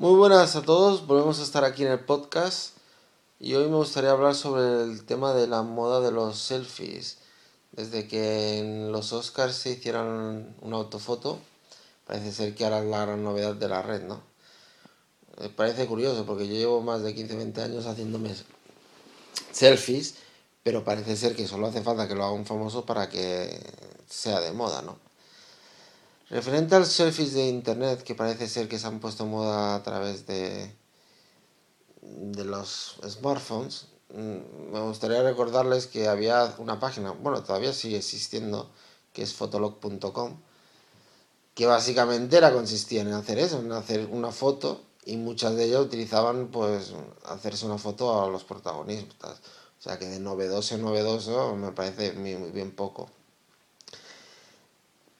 Muy buenas a todos, volvemos a estar aquí en el podcast y hoy me gustaría hablar sobre el tema de la moda de los selfies. Desde que en los Oscars se hicieron una autofoto, parece ser que ahora es la gran novedad de la red, ¿no? Me parece curioso porque yo llevo más de 15-20 años haciéndome selfies, pero parece ser que solo hace falta que lo haga un famoso para que sea de moda, ¿no? Referente a los selfies de internet, que parece ser que se han puesto moda a través de, de los smartphones, mm, me gustaría recordarles que había una página, bueno, todavía sigue existiendo, que es fotolog.com, que básicamente era consistía en hacer eso, en hacer una foto y muchas de ellas utilizaban pues hacerse una foto a los protagonistas. O sea que de novedoso en novedoso me parece muy, bien poco.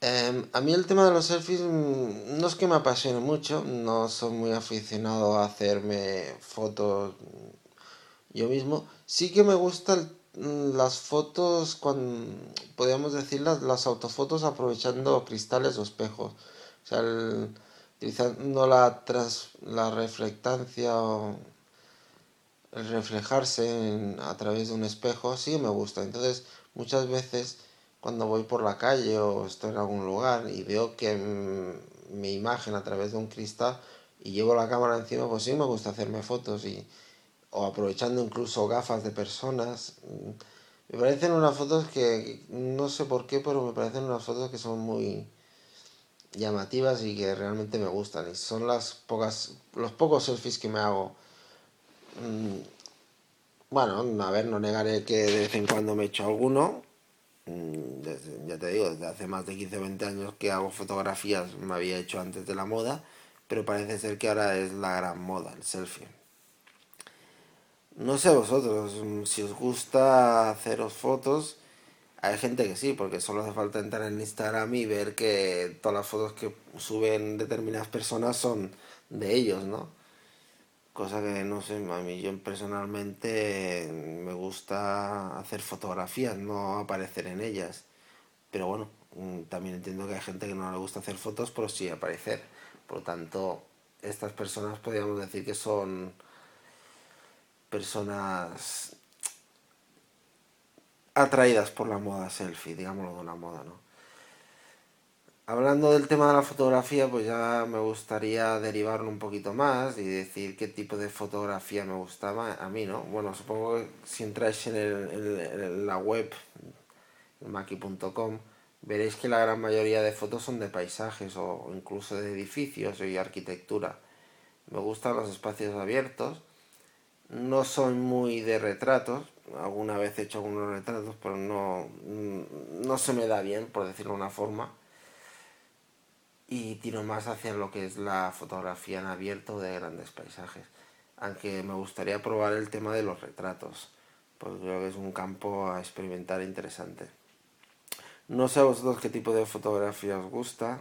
Em, a mí el tema de los selfies mm, no es que me apasione mucho, no soy muy aficionado a hacerme fotos yo mismo. Sí que me gustan mm, las fotos, cuando, podríamos decir las, autofotos aprovechando cristales o espejos. O sea, utilizando la, tras, la reflectancia o el reflejarse a través de un espejo, sí me gusta. Entonces, muchas veces cuando voy por la calle o estoy en algún lugar y veo que mi imagen a través de un cristal y llevo la cámara encima, pues sí me gusta hacerme fotos y o aprovechando incluso gafas de personas. Me parecen unas fotos que no sé por qué, pero me parecen unas fotos que son muy llamativas y que realmente me gustan. Y son las pocas, los pocos selfies que me hago. Mm, bueno, a ver, no negaré que de vez en cuando me echo alguno, Mm, ya te digo, desde hace más de 15 o 20 años que hago fotografías, me había hecho antes de la moda, pero parece ser que ahora es la gran moda, el selfie. No sé vosotros, mm, si os gusta haceros fotos, hay gente que sí, porque solo hace falta entrar en Instagram y ver que todas las fotos que suben determinadas personas son de ellos, ¿no? Cosa que no sé, a mí yo personalmente me gusta hacer fotografías, no aparecer en ellas. Pero bueno, mm, también entiendo que hay gente que no le gusta hacer fotos, pero sí aparecer. Por lo tanto, estas personas podríamos decir que son personas atraídas por la moda selfie, digámoslo de una moda, ¿no? Hablando del tema de la fotografía, pues ya me gustaría derivarlo un poquito más y decir qué tipo de fotografía me gustaba a mí, ¿no? Bueno, supongo que si entráis en, la web, maki.com, veréis que la gran mayoría de fotos son de paisajes o incluso de edificios y arquitectura. Me gustan los espacios abiertos. No soy muy de retratos. Alguna vez he hecho algunos retratos, pero no, no se me da bien, por decirlo de una forma y tiro más hacia lo que es la fotografía en abierto de grandes paisajes. Aunque me gustaría probar el tema de los retratos, porque creo que es un campo a experimentar interesante. No sé a vosotros qué tipo de fotografía os gusta.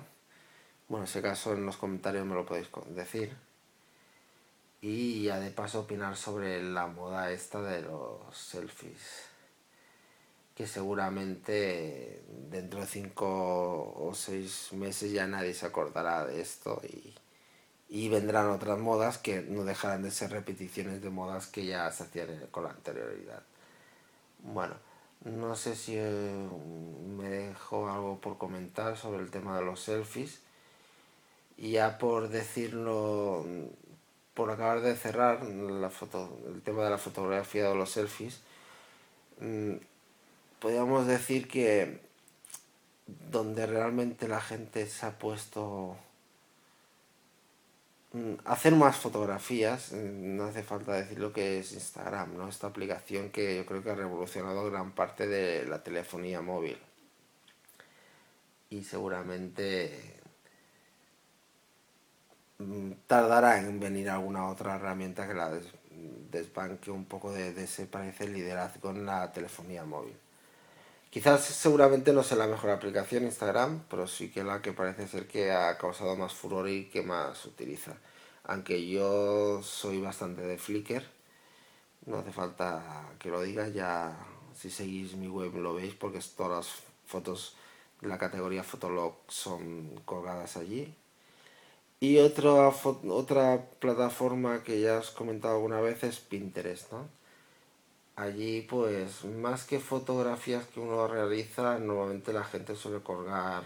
Bueno, en ese caso en los comentarios me lo podéis decir. Y ya de paso opinar sobre la moda esta de los selfies que seguramente dentro de cinco o seis meses ya nadie se acordará de esto y, y vendrán otras modas que no dejarán de ser repeticiones de modas que ya se hacían con la anterioridad. Bueno, no sé si eh, me dejo algo por comentar sobre el tema de los selfies. Y ya por decirlo, por acabar de cerrar la foto, el tema de la fotografía de los selfies, mm, podríamos decir que donde realmente la gente se ha puesto mm, a hacer más fotografías, mm, no hace falta decir lo que es Instagram, ¿no? Esta aplicación que yo creo que ha revolucionado gran parte de la telefonía móvil. Y seguramente mm, tardará en venir alguna otra herramienta que la desbanque un poco de, de ese parece liderazgo en la telefonía móvil. Quizás seguramente no sea la mejor aplicación Instagram, pero sí que la que parece ser que ha causado más furor y que más utiliza. Aunque yo soy bastante de Flickr, no hace falta que lo diga, ya si seguís mi web lo veis porque todas las fotos de la categoría Fotolog son colgadas allí. Y otra, otra plataforma que ya has comentado alguna vez es Pinterest, ¿no? Allí, pues, más que fotografías que uno realiza, normalmente la gente suele colgar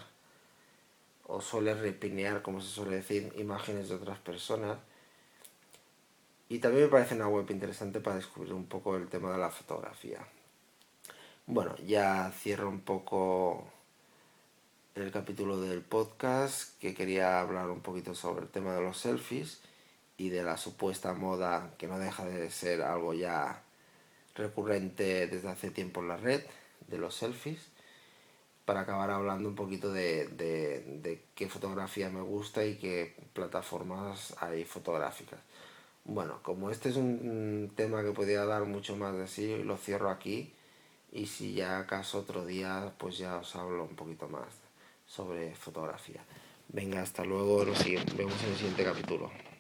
o suele repinear, como se suele decir, imágenes de otras personas. Y también me parece una web interesante para descubrir un poco el tema de la fotografía. Bueno, ya cierro un poco el capítulo del podcast que quería hablar un poquito sobre el tema de los selfies y de la supuesta moda que no deja de ser algo ya recurrente desde hace tiempo en la red de los selfies para acabar hablando un poquito de, qué fotografía me gusta y qué plataformas hay fotográficas. Bueno, como este es un tema que podría dar mucho más de sí, lo cierro aquí y si ya acaso otro día pues ya os hablo un poquito más sobre fotografía. Venga, hasta luego, nos vemos en el siguiente capítulo.